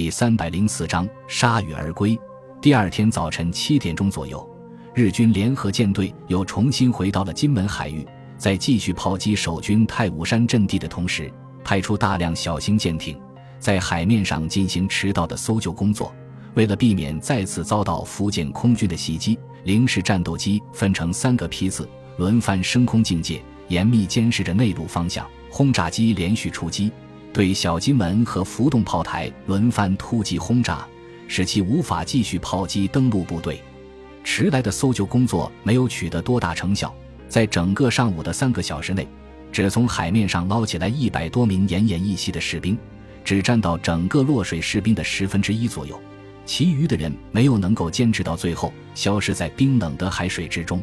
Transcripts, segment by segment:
第三百零四章铩羽而归。第二天早晨七点钟左右，日军联合舰队又重新回到了金门海域，在继续炮击守军太武山阵地的同时，派出大量小型舰艇在海面上进行迟到的搜救工作。为了避免再次遭到福建空军的袭击，零式战斗机分成三个批次，轮番升空境界，严密监视着内陆方向。轰炸机连续出击，对小金门和浮动炮台轮番突击轰炸，使其无法继续炮击登陆部队。迟来的搜救工作没有取得多大成效，在整个上午的三个小时内，只从海面上捞起来一百多名奄奄一息的士兵，只占到整个落水士兵的十分之一左右。其余的人没有能够坚持到最后，消失在冰冷的海水之中。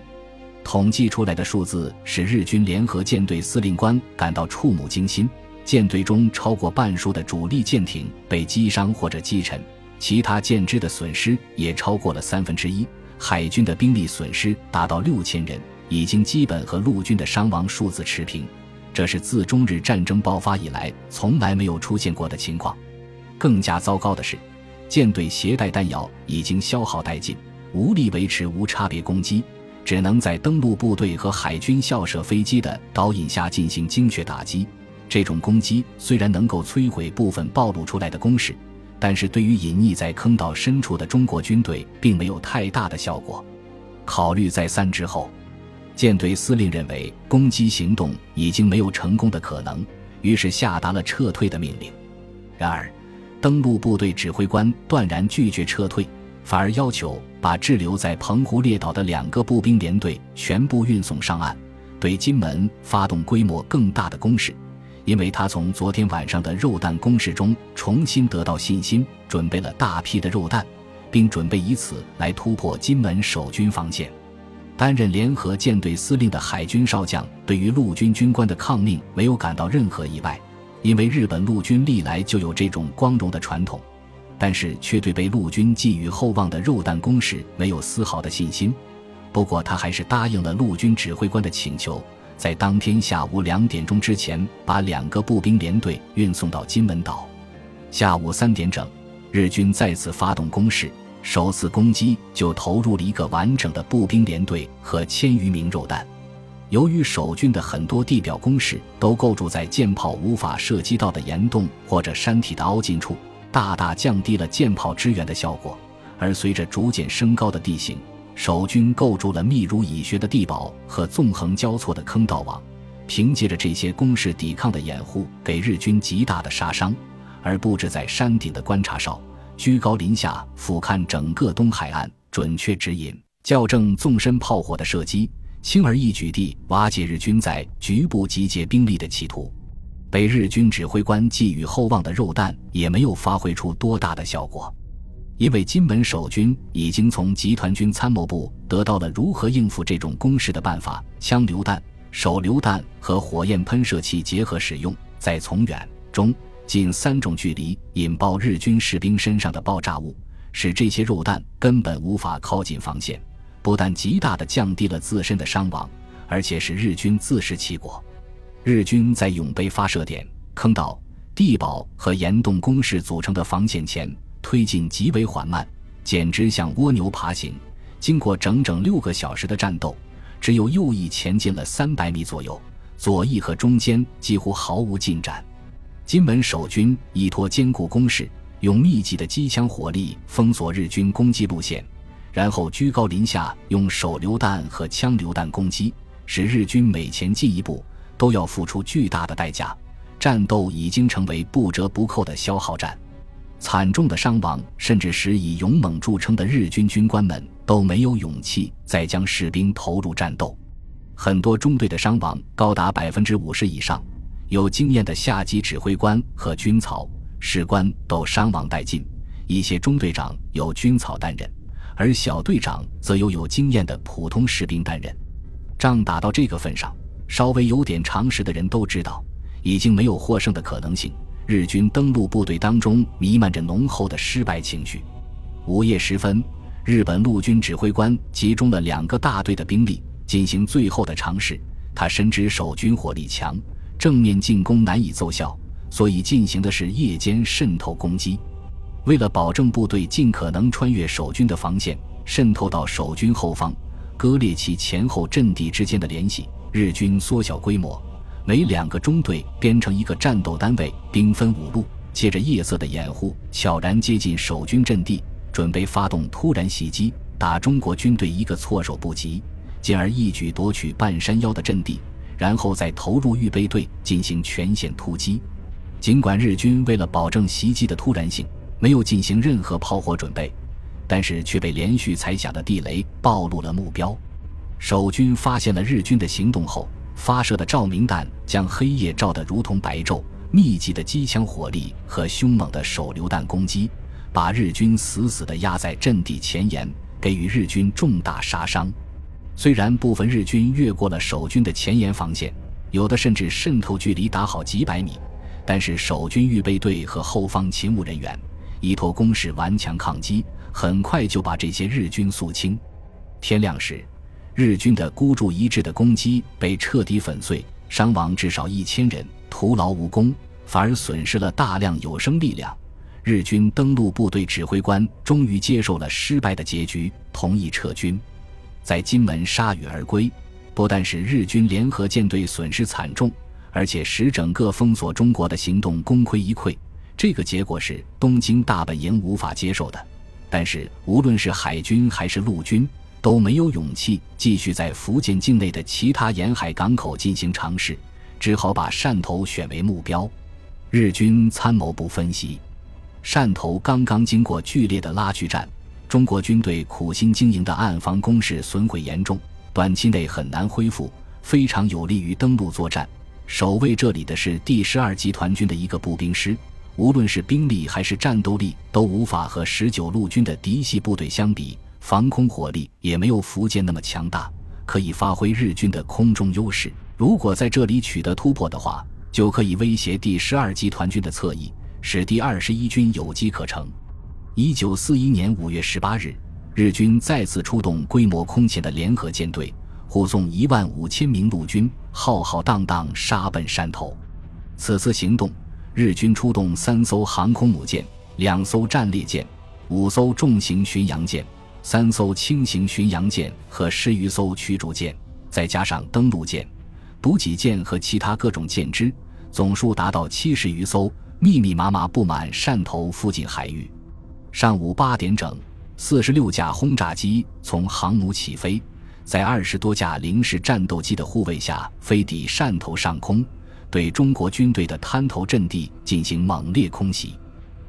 统计出来的数字使日军联合舰队司令官感到触目惊心。舰队中超过半数的主力舰艇被击伤或者击沉，其他舰只的损失也超过了三分之一。海军的兵力损失达到六千人，已经基本和陆军的伤亡数字持平。这是自中日战争爆发以来从来没有出现过的情况。更加糟糕的是，舰队携带弹药已经消耗殆尽，无力维持无差别攻击。只能在登陆部队和海军校舍飞机的导引下进行精确打击。这种攻击虽然能够摧毁部分暴露出来的工事，但是对于隐匿在坑道深处的中国军队并没有太大的效果。考虑再三之后，舰队司令认为攻击行动已经没有成功的可能，于是下达了撤退的命令。然而，登陆部队指挥官断然拒绝撤退。反而要求把滞留在澎湖列岛的两个步兵连队全部运送上岸，对金门发动规模更大的攻势，因为他从昨天晚上的肉弹攻势中重新得到信心，准备了大批的肉弹，并准备以此来突破金门守军防线。担任联合舰队司令的海军少将对于陆军军官的抗命没有感到任何意外，因为日本陆军历来就有这种光荣的传统。但是却对被陆军寄予厚望的肉弹攻势没有丝毫的信心。不过他还是答应了陆军指挥官的请求，在当天下午两点钟之前把两个步兵连队运送到金门岛。下午三点整，日军再次发动攻势，首次攻击就投入了一个完整的步兵连队和千余名肉弹。由于守军的很多地表工事都构筑在舰炮无法射击到的岩洞或者山体的凹进处。大大降低了舰炮支援的效果，而随着逐渐升高的地形，守军构筑了密如蚁穴的地堡和纵横交错的坑道网，凭借着这些攻势抵抗的掩护，给日军极大的杀伤。而布置在山顶的观察哨，居高临下俯瞰整个东海岸，准确指引、校正纵深炮火的射击，轻而易举地瓦解日军在局部集结兵力的企图。被日军指挥官寄予厚望的肉弹也没有发挥出多大的效果，因为金门守军已经从集团军参谋部得到了如何应付这种攻势的办法：枪榴弹、手榴弹和火焰喷射器结合使用，在从远、中、近三种距离引爆日军士兵身上的爆炸物，使这些肉弹根本无法靠近防线，不但极大地降低了自身的伤亡，而且使日军自食其果。日军在永碑发射点、坑道、地堡和岩洞工事组成的防线前推进极为缓慢，简直像蜗牛爬行。经过整整六个小时的战斗，只有右翼前进了三百米左右，左翼和中间几乎毫无进展。金门守军依托坚固工事，用密集的机枪火力封锁日军攻击路线，然后居高临下用手榴弹和枪榴弹攻击，使日军每前进一步。都要付出巨大的代价，战斗已经成为不折不扣的消耗战，惨重的伤亡甚至使以勇猛著称的日军军官们都没有勇气再将士兵投入战斗。很多中队的伤亡高达百分之五十以上，有经验的下级指挥官和军曹、士官都伤亡殆尽，一些中队长由军曹担任，而小队长则由有经验的普通士兵担任。仗打到这个份上。稍微有点常识的人都知道，已经没有获胜的可能性。日军登陆部队当中弥漫着浓厚的失败情绪。午夜时分，日本陆军指挥官集中了两个大队的兵力进行最后的尝试。他深知守军火力强，正面进攻难以奏效，所以进行的是夜间渗透攻击。为了保证部队尽可能穿越守军的防线，渗透到守军后方，割裂其前后阵地之间的联系，日军缩小规模，每两个中队编成一个战斗单位，兵分五路，借着夜色的掩护，悄然接近守军阵地，准备发动突然袭击，打中国军队一个措手不及，进而一举夺取半山腰的阵地，然后再投入预备队进行全线突击。尽管日军为了保证袭击的突然性，没有进行任何炮火准备，但是却被连续踩下的地雷暴露了目标。守军发现了日军的行动后，发射的照明弹将黑夜照得如同白昼。密集的机枪火力和凶猛的手榴弹攻击，把日军死死地压在阵地前沿，给予日军重大杀伤。虽然部分日军越过了守军的前沿防线，有的甚至渗透距离达好几百米，但是守军预备队和后方勤务人员。依托攻势顽强抗击，很快就把这些日军肃清。天亮时，日军的孤注一掷的攻击被彻底粉碎，伤亡至少一千人，徒劳无功，反而损失了大量有生力量。日军登陆部队指挥官终于接受了失败的结局，同意撤军。在金门铩羽而归，不但使日军联合舰队损失惨重，而且使整个封锁中国的行动功亏一篑。这个结果是东京大本营无法接受的，但是无论是海军还是陆军都没有勇气继续在福建境内的其他沿海港口进行尝试，只好把汕头选为目标。日军参谋部分析，汕头刚刚经过剧烈的拉锯战，中国军队苦心经营的岸防工事损毁严重，短期内很难恢复，非常有利于登陆作战。守卫这里的是第十二集团军的一个步兵师。无论是兵力还是战斗力，都无法和十九路军的嫡系部队相比，防空火力也没有福建那么强大，可以发挥日军的空中优势。如果在这里取得突破的话，就可以威胁第十二集团军的侧翼，使第二十一军有机可乘。一九四一年五月十八日，日军再次出动规模空前的联合舰队，护送一万五千名陆军，浩浩荡荡杀奔山头。此次行动。日军出动三艘航空母舰、两艘战列舰、五艘重型巡洋舰、三艘轻型巡洋舰和十余艘驱逐舰，再加上登陆舰、补给舰和其他各种舰只，总数达到七十余艘，密密麻麻布满汕头附近海域。上午八点整，四十六架轰炸机从航母起飞，在二十多架零式战斗机的护卫下飞抵汕头上空。对中国军队的滩头阵地进行猛烈空袭。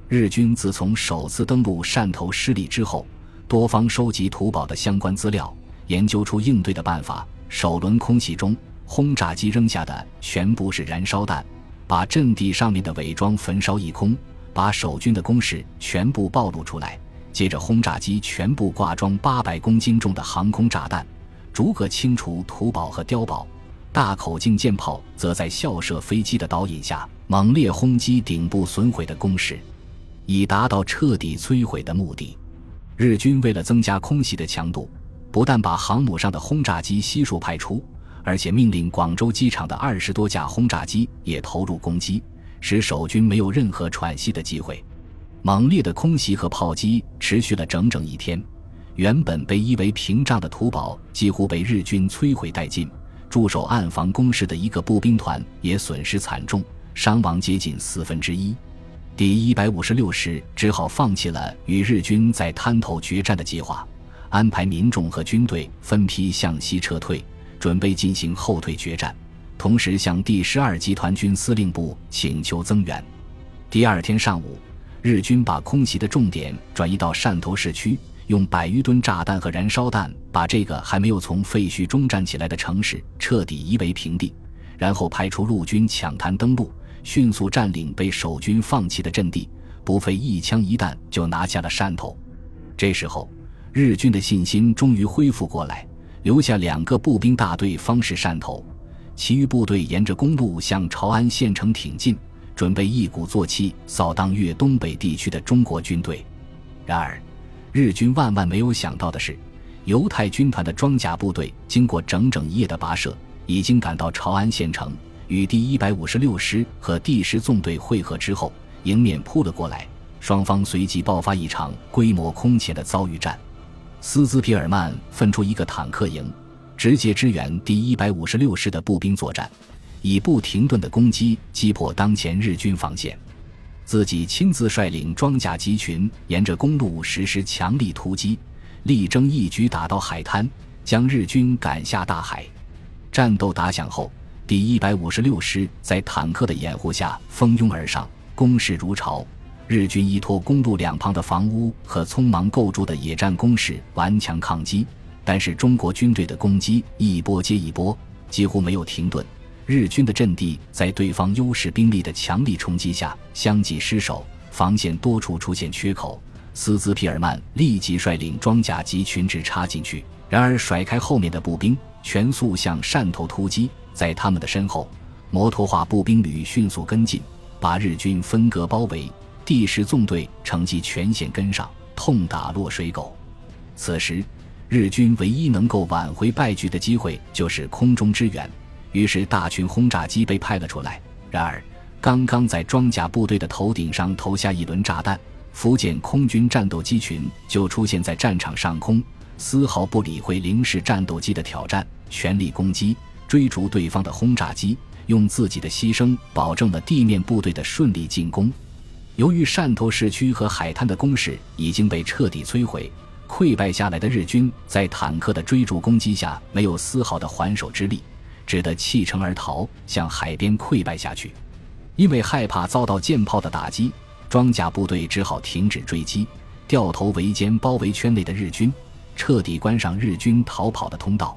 日军自从首次登陆汕头失利之后，多方收集土堡的相关资料，研究出应对的办法。首轮空袭中，轰炸机扔下的全部是燃烧弹，把阵地上面的伪装焚烧一空，把守军的攻势全部暴露出来。接着，轰炸机全部挂装八百公斤重的航空炸弹，逐个清除土堡和碉堡。大口径舰炮则在校射飞机的导引下，猛烈轰击顶部损毁的工事，以达到彻底摧毁的目的。日军为了增加空袭的强度，不但把航母上的轰炸机悉数派出，而且命令广州机场的二十多架轰炸机也投入攻击，使守军没有任何喘息的机会。猛烈的空袭和炮击持续了整整一天，原本被夷为屏障的土堡几乎被日军摧毁殆尽。驻守暗防工事的一个步兵团也损失惨重，伤亡接近四分之一。第一百五十六师只好放弃了与日军在滩头决战的计划，安排民众和军队分批向西撤退，准备进行后退决战，同时向第十二集团军司令部请求增援。第二天上午，日军把空袭的重点转移到汕头市区。用百余吨炸弹和燃烧弹把这个还没有从废墟中站起来的城市彻底夷为平地，然后派出陆军抢滩登陆，迅速占领被守军放弃的阵地，不费一枪一弹就拿下了汕头。这时候，日军的信心终于恢复过来，留下两个步兵大队方士汕头，其余部队沿着公路向潮安县城挺进，准备一鼓作气扫荡粤东北地区的中国军队。然而，日军万万没有想到的是，犹太军团的装甲部队经过整整一夜的跋涉，已经赶到潮安县城，与第一百五十六师和第十纵队会合之后，迎面扑了过来，双方随即爆发一场规模空前的遭遇战。斯兹皮尔曼分出一个坦克营，直接支援第一百五十六师的步兵作战，以不停顿的攻击击破当前日军防线。自己亲自率领装甲集群沿着公路实施强力突击，力争一举打到海滩，将日军赶下大海。战斗打响后。第一百五十六师在坦克的掩护下蜂拥而上，攻势如潮。日军依托公路两旁的房屋和匆忙构筑的野战工事顽强抗击，但是中国军队的攻击一波接一波，几乎没有停顿。日军的阵地在对方优势兵力的强力冲击下相继失守，防线多处出现缺口。斯兹皮尔曼立即率领装甲集群直插进去，然而甩开后面的步兵，全速向汕头突击。在他们的身后，摩托化步兵旅迅速跟进，把日军分割包围。第十纵队乘机全线跟上，痛打落水狗。此时，日军唯一能够挽回败局的机会就是空中支援，于是大群轰炸机被派了出来。然而，刚刚在装甲部队的头顶上投下一轮炸弹，福建空军战斗机群就出现在战场上空，丝毫不理会零式战斗机的挑战，全力攻击。追逐对方的轰炸机，用自己的牺牲保证了地面部队的顺利进攻。由于汕头市区和海滩的攻势已经被彻底摧毁，溃败下来的日军在坦克的追逐攻击下没有丝毫的还手之力，只得弃城而逃，向海边溃败下去。因为害怕遭到舰炮的打击，装甲部队只好停止追击，掉头围歼包围圈内的日军，彻底关上日军逃跑的通道。